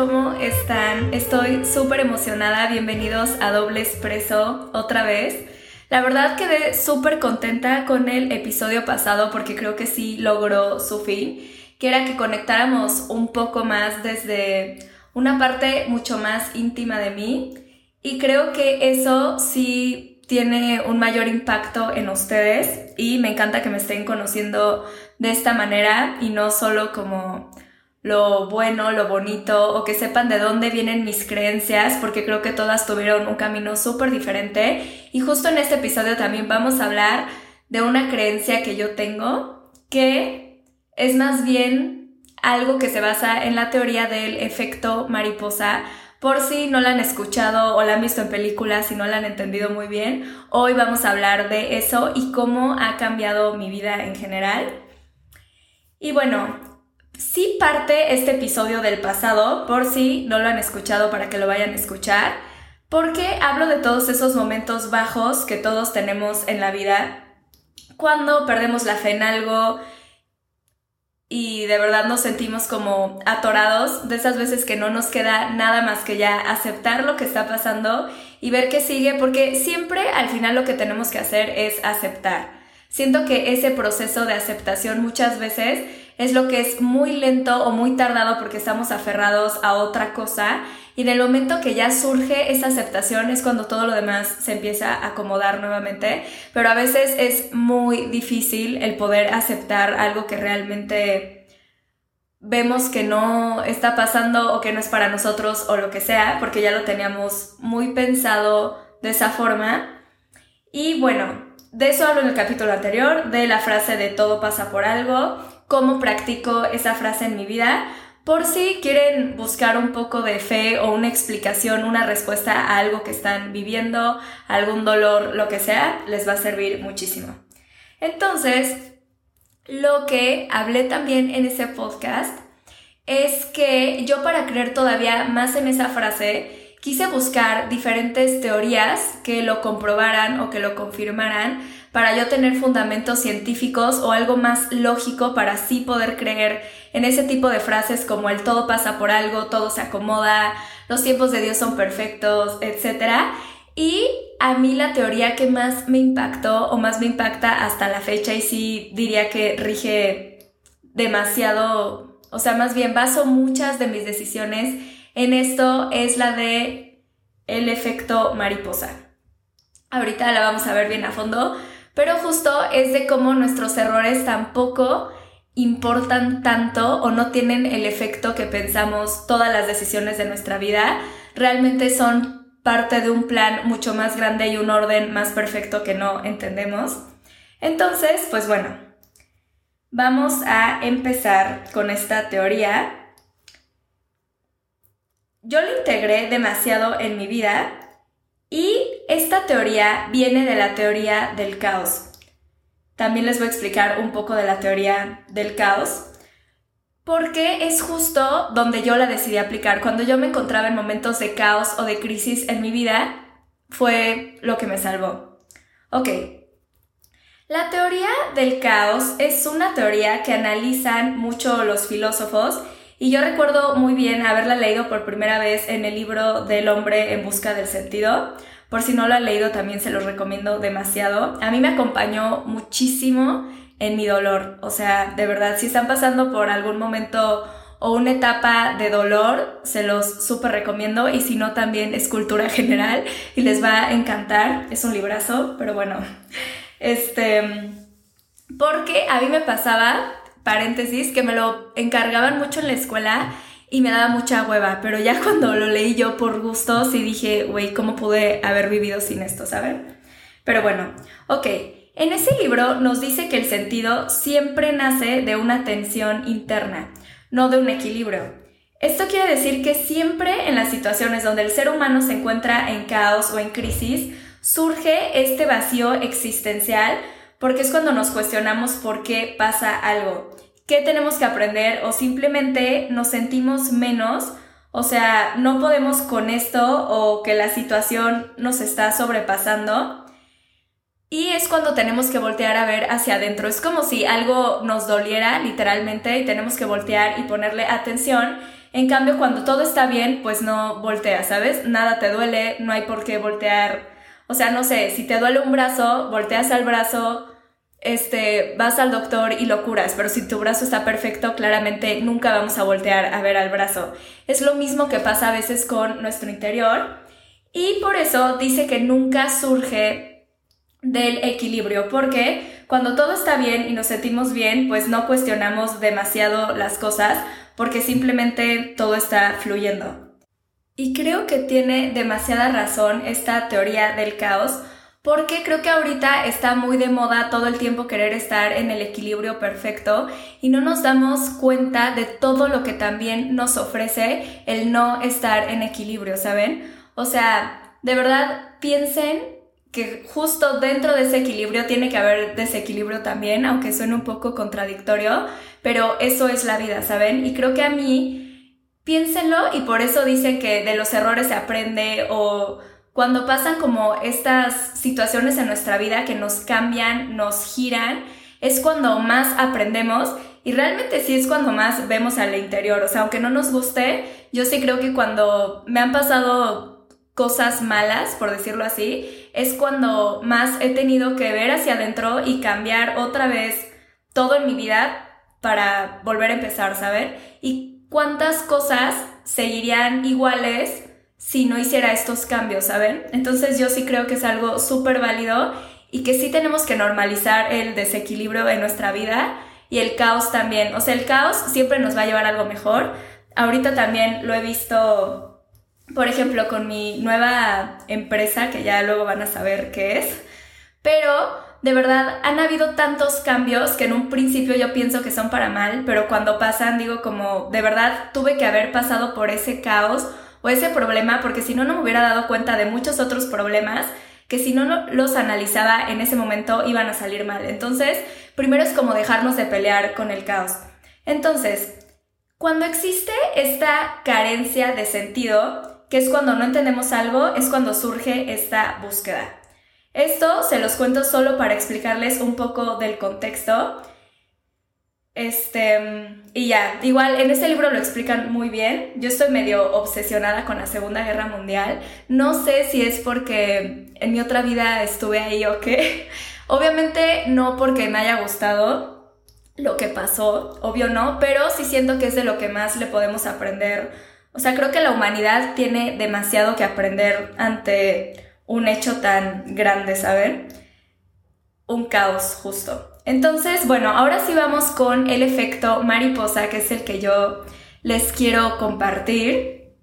¿cómo están? Estoy súper emocionada, bienvenidos a Doble Expreso otra vez. La verdad quedé súper contenta con el episodio pasado porque creo que sí logró su fin, que era que conectáramos un poco más desde una parte mucho más íntima de mí y creo que eso sí tiene un mayor impacto en ustedes y me encanta que me estén conociendo de esta manera y no solo como lo bueno, lo bonito o que sepan de dónde vienen mis creencias porque creo que todas tuvieron un camino súper diferente y justo en este episodio también vamos a hablar de una creencia que yo tengo que es más bien algo que se basa en la teoría del efecto mariposa por si no la han escuchado o la han visto en películas y no la han entendido muy bien, hoy vamos a hablar de eso y cómo ha cambiado mi vida en general. Y bueno, sí parte este episodio del pasado, por si no lo han escuchado para que lo vayan a escuchar, porque hablo de todos esos momentos bajos que todos tenemos en la vida, cuando perdemos la fe en algo y de verdad nos sentimos como atorados, de esas veces que no nos queda nada más que ya aceptar lo que está pasando y ver qué sigue, porque siempre al final lo que tenemos que hacer es aceptar. Siento que ese proceso de aceptación muchas veces es lo que es muy lento o muy tardado porque estamos aferrados a otra cosa. Y en el momento que ya surge esa aceptación es cuando todo lo demás se empieza a acomodar nuevamente, pero a veces es muy difícil el poder aceptar algo que realmente vemos que no está pasando o que no es para nosotros o lo que sea, porque ya lo teníamos muy pensado de esa forma. Y bueno, de eso hablo en el capítulo anterior, de la frase de todo pasa por algo cómo practico esa frase en mi vida. Por si quieren buscar un poco de fe o una explicación, una respuesta a algo que están viviendo, algún dolor, lo que sea, les va a servir muchísimo. Entonces, lo que hablé también en ese podcast es que yo para creer todavía más en esa frase, quise buscar diferentes teorías que lo comprobaran o que lo confirmaran para yo tener fundamentos científicos o algo más lógico para así poder creer en ese tipo de frases como el todo pasa por algo, todo se acomoda, los tiempos de Dios son perfectos, etc. Y a mí la teoría que más me impactó o más me impacta hasta la fecha y sí diría que rige demasiado, o sea, más bien baso muchas de mis decisiones en esto es la de el efecto mariposa. Ahorita la vamos a ver bien a fondo, pero justo es de cómo nuestros errores tampoco importan tanto o no tienen el efecto que pensamos todas las decisiones de nuestra vida. Realmente son parte de un plan mucho más grande y un orden más perfecto que no entendemos. Entonces, pues bueno, vamos a empezar con esta teoría. Yo lo integré demasiado en mi vida y esta teoría viene de la teoría del caos. También les voy a explicar un poco de la teoría del caos, porque es justo donde yo la decidí aplicar. Cuando yo me encontraba en momentos de caos o de crisis en mi vida, fue lo que me salvó. Ok. La teoría del caos es una teoría que analizan mucho los filósofos y yo recuerdo muy bien haberla leído por primera vez en el libro del hombre en busca del sentido. Por si no lo han leído, también se los recomiendo demasiado. A mí me acompañó muchísimo en mi dolor. O sea, de verdad, si están pasando por algún momento o una etapa de dolor, se los súper recomiendo. Y si no, también es cultura general y les va a encantar. Es un librazo, pero bueno. Este. Porque a mí me pasaba paréntesis, que me lo encargaban mucho en la escuela y me daba mucha hueva, pero ya cuando lo leí yo por gusto, sí dije, güey, ¿cómo pude haber vivido sin esto, saben? Pero bueno, ok. En ese libro nos dice que el sentido siempre nace de una tensión interna, no de un equilibrio. Esto quiere decir que siempre en las situaciones donde el ser humano se encuentra en caos o en crisis, surge este vacío existencial porque es cuando nos cuestionamos por qué pasa algo, qué tenemos que aprender o simplemente nos sentimos menos, o sea, no podemos con esto o que la situación nos está sobrepasando. Y es cuando tenemos que voltear a ver hacia adentro. Es como si algo nos doliera literalmente y tenemos que voltear y ponerle atención. En cambio, cuando todo está bien, pues no volteas, ¿sabes? Nada te duele, no hay por qué voltear. O sea, no sé, si te duele un brazo, volteas al brazo, este, vas al doctor y lo curas, pero si tu brazo está perfecto, claramente nunca vamos a voltear a ver al brazo. Es lo mismo que pasa a veces con nuestro interior y por eso dice que nunca surge del equilibrio, porque cuando todo está bien y nos sentimos bien, pues no cuestionamos demasiado las cosas, porque simplemente todo está fluyendo. Y creo que tiene demasiada razón esta teoría del caos, porque creo que ahorita está muy de moda todo el tiempo querer estar en el equilibrio perfecto y no nos damos cuenta de todo lo que también nos ofrece el no estar en equilibrio, ¿saben? O sea, de verdad piensen que justo dentro de ese equilibrio tiene que haber desequilibrio también, aunque suene un poco contradictorio, pero eso es la vida, ¿saben? Y creo que a mí, piénsenlo y por eso dicen que de los errores se aprende o cuando pasan como estas situaciones en nuestra vida que nos cambian, nos giran, es cuando más aprendemos y realmente sí es cuando más vemos al interior. O sea, aunque no nos guste, yo sí creo que cuando me han pasado cosas malas, por decirlo así, es cuando más he tenido que ver hacia adentro y cambiar otra vez todo en mi vida para volver a empezar, ¿saben? Y cuántas cosas seguirían iguales si no hiciera estos cambios, ¿saben? Entonces yo sí creo que es algo súper válido y que sí tenemos que normalizar el desequilibrio en nuestra vida y el caos también. O sea, el caos siempre nos va a llevar a algo mejor. Ahorita también lo he visto, por ejemplo, con mi nueva empresa, que ya luego van a saber qué es, pero de verdad han habido tantos cambios que en un principio yo pienso que son para mal, pero cuando pasan digo como, de verdad tuve que haber pasado por ese caos o ese problema, porque si no, no me hubiera dado cuenta de muchos otros problemas que si no los analizaba en ese momento iban a salir mal. Entonces, primero es como dejarnos de pelear con el caos. Entonces, cuando existe esta carencia de sentido, que es cuando no entendemos algo, es cuando surge esta búsqueda. Esto se los cuento solo para explicarles un poco del contexto. Este, y ya, igual en este libro lo explican muy bien. Yo estoy medio obsesionada con la Segunda Guerra Mundial. No sé si es porque en mi otra vida estuve ahí o qué. Obviamente no porque me haya gustado lo que pasó, obvio no, pero sí siento que es de lo que más le podemos aprender. O sea, creo que la humanidad tiene demasiado que aprender ante un hecho tan grande, ¿saben? Un caos justo. Entonces, bueno, ahora sí vamos con el efecto mariposa, que es el que yo les quiero compartir.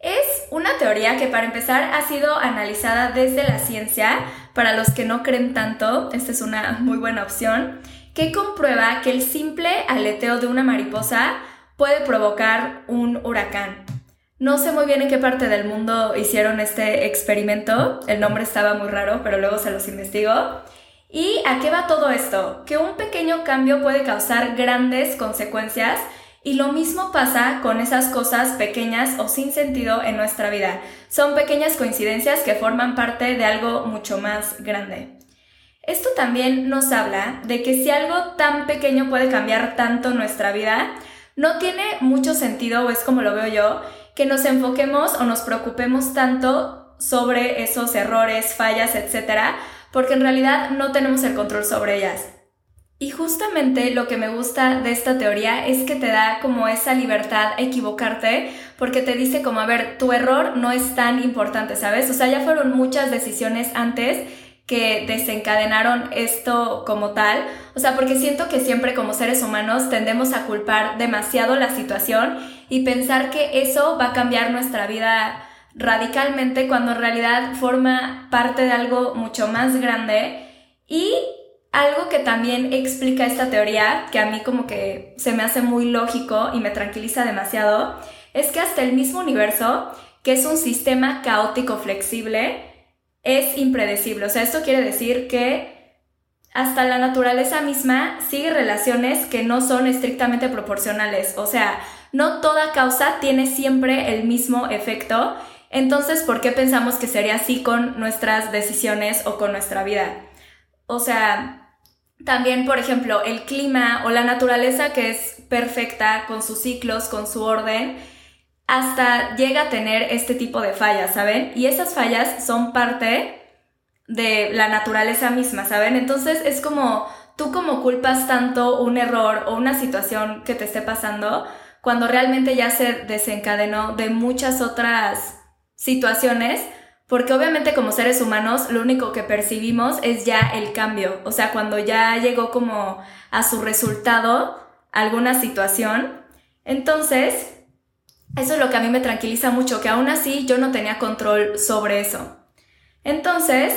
Es una teoría que para empezar ha sido analizada desde la ciencia, para los que no creen tanto, esta es una muy buena opción, que comprueba que el simple aleteo de una mariposa puede provocar un huracán. No sé muy bien en qué parte del mundo hicieron este experimento, el nombre estaba muy raro, pero luego se los investigo. ¿Y a qué va todo esto? Que un pequeño cambio puede causar grandes consecuencias y lo mismo pasa con esas cosas pequeñas o sin sentido en nuestra vida. Son pequeñas coincidencias que forman parte de algo mucho más grande. Esto también nos habla de que si algo tan pequeño puede cambiar tanto nuestra vida, no tiene mucho sentido, o es como lo veo yo, que nos enfoquemos o nos preocupemos tanto sobre esos errores, fallas, etcétera, porque en realidad no tenemos el control sobre ellas. Y justamente lo que me gusta de esta teoría es que te da como esa libertad a equivocarte, porque te dice como, a ver, tu error no es tan importante, ¿sabes? O sea, ya fueron muchas decisiones antes que desencadenaron esto como tal. O sea, porque siento que siempre como seres humanos tendemos a culpar demasiado la situación y pensar que eso va a cambiar nuestra vida radicalmente cuando en realidad forma parte de algo mucho más grande y algo que también explica esta teoría, que a mí como que se me hace muy lógico y me tranquiliza demasiado, es que hasta el mismo universo, que es un sistema caótico flexible, es impredecible. O sea, esto quiere decir que hasta la naturaleza misma sigue relaciones que no son estrictamente proporcionales. O sea, no toda causa tiene siempre el mismo efecto. Entonces, ¿por qué pensamos que sería así con nuestras decisiones o con nuestra vida? O sea, también, por ejemplo, el clima o la naturaleza que es perfecta con sus ciclos, con su orden, hasta llega a tener este tipo de fallas, ¿saben? Y esas fallas son parte de la naturaleza misma, ¿saben? Entonces es como tú como culpas tanto un error o una situación que te esté pasando cuando realmente ya se desencadenó de muchas otras situaciones, porque obviamente como seres humanos lo único que percibimos es ya el cambio, o sea, cuando ya llegó como a su resultado alguna situación, entonces eso es lo que a mí me tranquiliza mucho, que aún así yo no tenía control sobre eso. Entonces,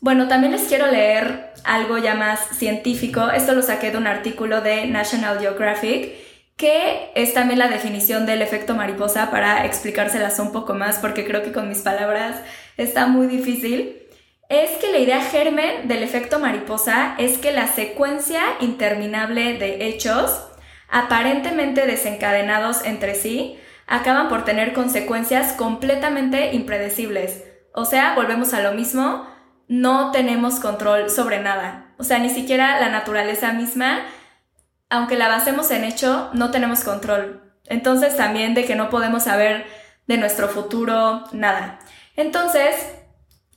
bueno, también les quiero leer algo ya más científico. Esto lo saqué de un artículo de National Geographic, que es también la definición del efecto mariposa para explicárselas un poco más, porque creo que con mis palabras está muy difícil. Es que la idea germen del efecto mariposa es que la secuencia interminable de hechos, aparentemente desencadenados entre sí, acaban por tener consecuencias completamente impredecibles. O sea, volvemos a lo mismo, no tenemos control sobre nada. O sea, ni siquiera la naturaleza misma, aunque la basemos en hecho, no tenemos control. Entonces también de que no podemos saber de nuestro futuro, nada. Entonces,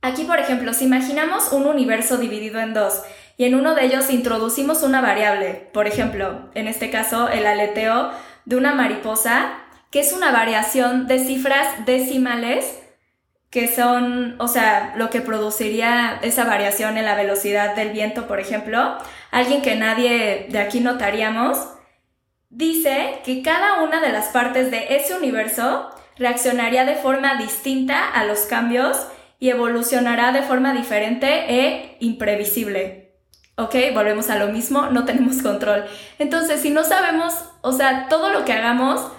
aquí por ejemplo, si imaginamos un universo dividido en dos y en uno de ellos introducimos una variable, por ejemplo, en este caso el aleteo de una mariposa, que es una variación de cifras decimales que son, o sea, lo que produciría esa variación en la velocidad del viento, por ejemplo, alguien que nadie de aquí notaríamos, dice que cada una de las partes de ese universo reaccionaría de forma distinta a los cambios y evolucionará de forma diferente e imprevisible. ¿Ok? Volvemos a lo mismo, no tenemos control. Entonces, si no sabemos, o sea, todo lo que hagamos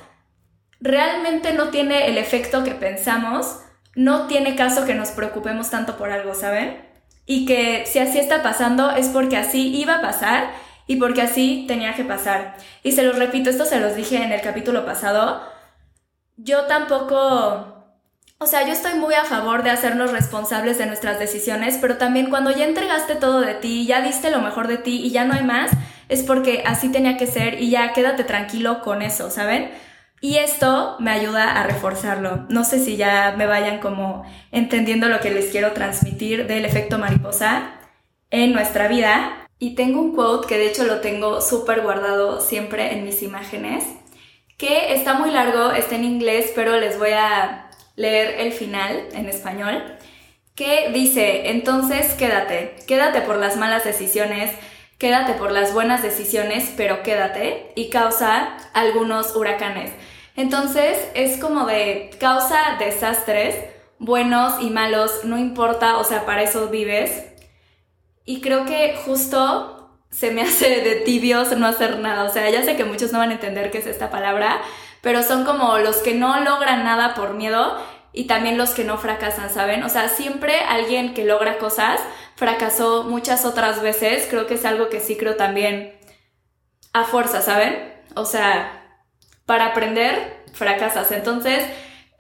realmente no tiene el efecto que pensamos, no tiene caso que nos preocupemos tanto por algo, ¿saben? Y que si así está pasando es porque así iba a pasar y porque así tenía que pasar. Y se los repito, esto se los dije en el capítulo pasado, yo tampoco... O sea, yo estoy muy a favor de hacernos responsables de nuestras decisiones, pero también cuando ya entregaste todo de ti, ya diste lo mejor de ti y ya no hay más, es porque así tenía que ser y ya quédate tranquilo con eso, ¿saben? Y esto me ayuda a reforzarlo. No sé si ya me vayan como entendiendo lo que les quiero transmitir del efecto mariposa en nuestra vida. Y tengo un quote que de hecho lo tengo súper guardado siempre en mis imágenes, que está muy largo, está en inglés, pero les voy a leer el final en español, que dice, entonces quédate, quédate por las malas decisiones, quédate por las buenas decisiones, pero quédate y causa algunos huracanes. Entonces es como de causa desastres, buenos y malos, no importa, o sea, para eso vives. Y creo que justo se me hace de tibios no hacer nada. O sea, ya sé que muchos no van a entender qué es esta palabra, pero son como los que no logran nada por miedo y también los que no fracasan, ¿saben? O sea, siempre alguien que logra cosas fracasó muchas otras veces. Creo que es algo que sí creo también a fuerza, ¿saben? O sea, para aprender, fracasas. Entonces,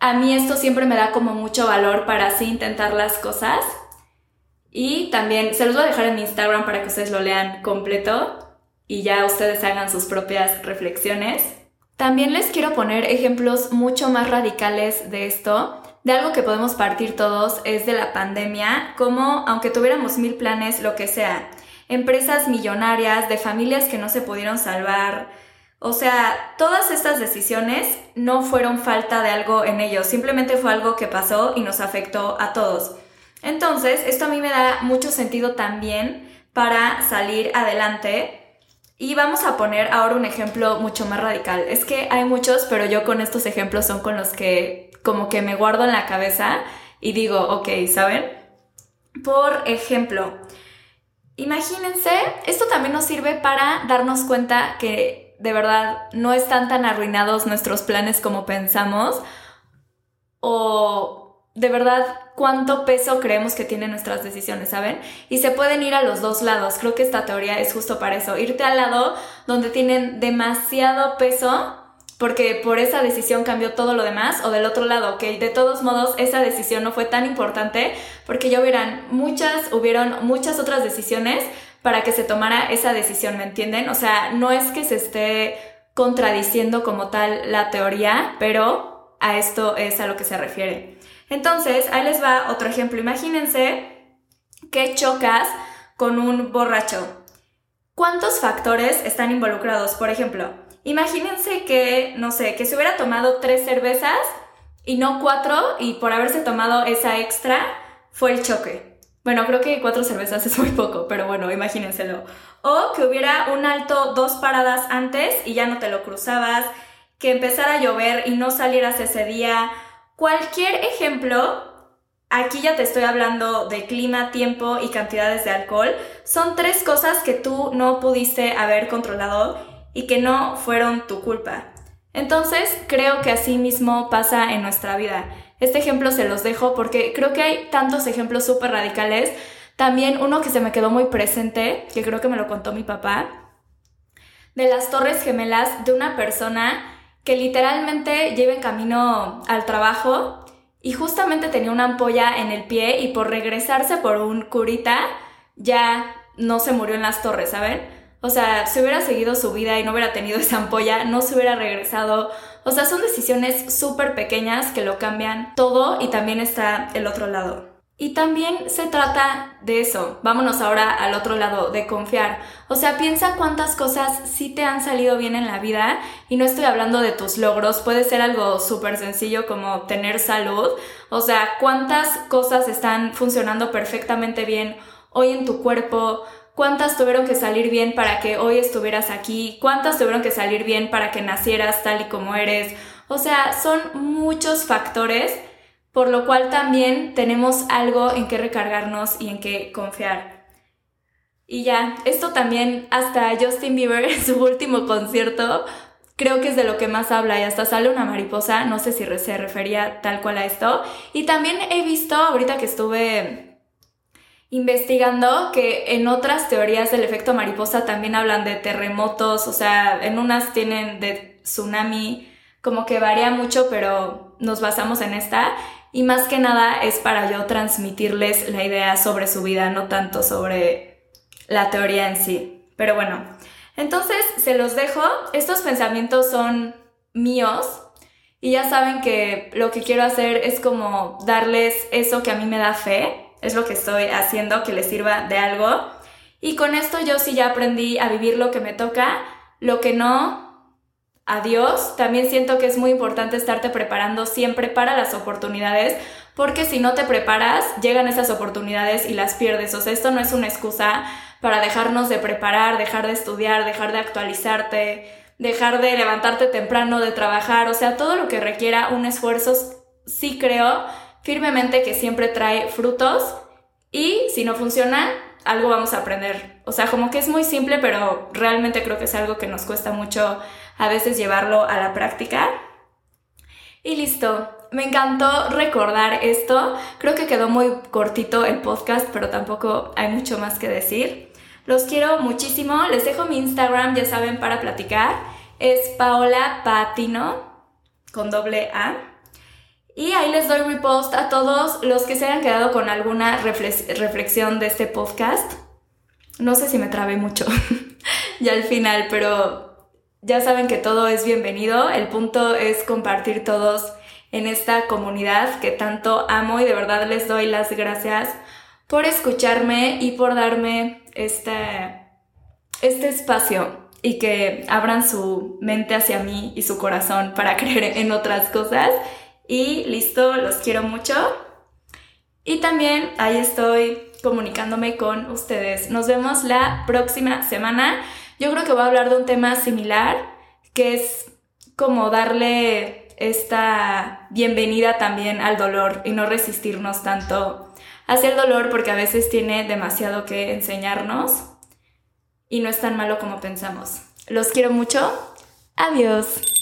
a mí esto siempre me da como mucho valor para así intentar las cosas. Y también se los voy a dejar en Instagram para que ustedes lo lean completo y ya ustedes hagan sus propias reflexiones. También les quiero poner ejemplos mucho más radicales de esto. De algo que podemos partir todos es de la pandemia, como aunque tuviéramos mil planes, lo que sea, empresas millonarias, de familias que no se pudieron salvar, o sea, todas estas decisiones no fueron falta de algo en ellos, simplemente fue algo que pasó y nos afectó a todos. Entonces, esto a mí me da mucho sentido también para salir adelante. Y vamos a poner ahora un ejemplo mucho más radical. Es que hay muchos, pero yo con estos ejemplos son con los que como que me guardo en la cabeza y digo, ok, ¿saben? Por ejemplo, imagínense, esto también nos sirve para darnos cuenta que de verdad no están tan arruinados nuestros planes como pensamos o de verdad cuánto peso creemos que tienen nuestras decisiones, ¿saben? Y se pueden ir a los dos lados. Creo que esta teoría es justo para eso. Irte al lado donde tienen demasiado peso porque por esa decisión cambió todo lo demás, o del otro lado, que de todos modos esa decisión no fue tan importante porque ya hubieran muchas, hubieron muchas otras decisiones para que se tomara esa decisión, ¿me entienden? O sea, no es que se esté contradiciendo como tal la teoría, pero a esto es a lo que se refiere. Entonces, ahí les va otro ejemplo. Imagínense que chocas con un borracho. ¿Cuántos factores están involucrados? Por ejemplo, imagínense que, no sé, que se hubiera tomado tres cervezas y no cuatro y por haberse tomado esa extra fue el choque. Bueno, creo que cuatro cervezas es muy poco, pero bueno, imagínenselo. O que hubiera un alto dos paradas antes y ya no te lo cruzabas, que empezara a llover y no salieras ese día. Cualquier ejemplo, aquí ya te estoy hablando de clima, tiempo y cantidades de alcohol, son tres cosas que tú no pudiste haber controlado y que no fueron tu culpa. Entonces, creo que así mismo pasa en nuestra vida. Este ejemplo se los dejo porque creo que hay tantos ejemplos súper radicales. También uno que se me quedó muy presente, que creo que me lo contó mi papá, de las torres gemelas de una persona que literalmente lleva en camino al trabajo y justamente tenía una ampolla en el pie y por regresarse por un curita ya no se murió en las torres, ¿saben? O sea, si hubiera seguido su vida y no hubiera tenido esa ampolla, no se hubiera regresado. O sea, son decisiones súper pequeñas que lo cambian todo y también está el otro lado. Y también se trata de eso. Vámonos ahora al otro lado, de confiar. O sea, piensa cuántas cosas sí te han salido bien en la vida y no estoy hablando de tus logros, puede ser algo súper sencillo como tener salud. O sea, cuántas cosas están funcionando perfectamente bien hoy en tu cuerpo, cuántas tuvieron que salir bien para que hoy estuvieras aquí, cuántas tuvieron que salir bien para que nacieras tal y como eres. O sea, son muchos factores, por lo cual también tenemos algo en que recargarnos y en que confiar. Y ya, esto también hasta Justin Bieber en su último concierto creo que es de lo que más habla y hasta sale una mariposa, no sé si se refería tal cual a esto. Y también he visto, ahorita que estuve investigando que en otras teorías del efecto mariposa también hablan de terremotos, o sea, en unas tienen de tsunami, como que varía mucho, pero nos basamos en esta. Y más que nada es para yo transmitirles la idea sobre su vida, no tanto sobre la teoría en sí. Pero bueno, entonces se los dejo. Estos pensamientos son míos. Y ya saben que lo que quiero hacer es como darles eso que a mí me da fe es lo que estoy haciendo que les sirva de algo. Y con esto yo sí ya aprendí a vivir lo que me toca, lo que no, adiós. También siento que es muy importante estarte preparando siempre para las oportunidades, porque si no te preparas, llegan esas oportunidades y las pierdes. O sea, esto no es una excusa para dejarnos de preparar, dejar de estudiar, dejar de actualizarte, dejar de levantarte temprano, de trabajar, o sea, todo lo que requiera un esfuerzo, sí creo firmemente que siempre trae frutos y si no funciona, algo vamos a aprender. O sea, como que es muy simple, pero realmente creo que es algo que nos cuesta mucho a veces llevarlo a la práctica. Y listo, me encantó recordar esto. Creo que quedó muy cortito el podcast, pero tampoco hay mucho más que decir. Los quiero muchísimo. Les dejo mi Instagram, ya saben, para platicar. Es Paola Patino con doble A. Y ahí les doy repost a todos los que se hayan quedado con alguna reflexión de este podcast. No sé si me trabé mucho ya al final, pero ya saben que todo es bienvenido. El punto es compartir todos en esta comunidad que tanto amo y de verdad les doy las gracias por escucharme y por darme este, este espacio y que abran su mente hacia mí y su corazón para creer en otras cosas y listo, los quiero mucho. Y también ahí estoy comunicándome con ustedes. Nos vemos la próxima semana. Yo creo que voy a hablar de un tema similar, que es como darle esta bienvenida también al dolor y no resistirnos tanto hacia el dolor porque a veces tiene demasiado que enseñarnos y no es tan malo como pensamos. Los quiero mucho. Adiós.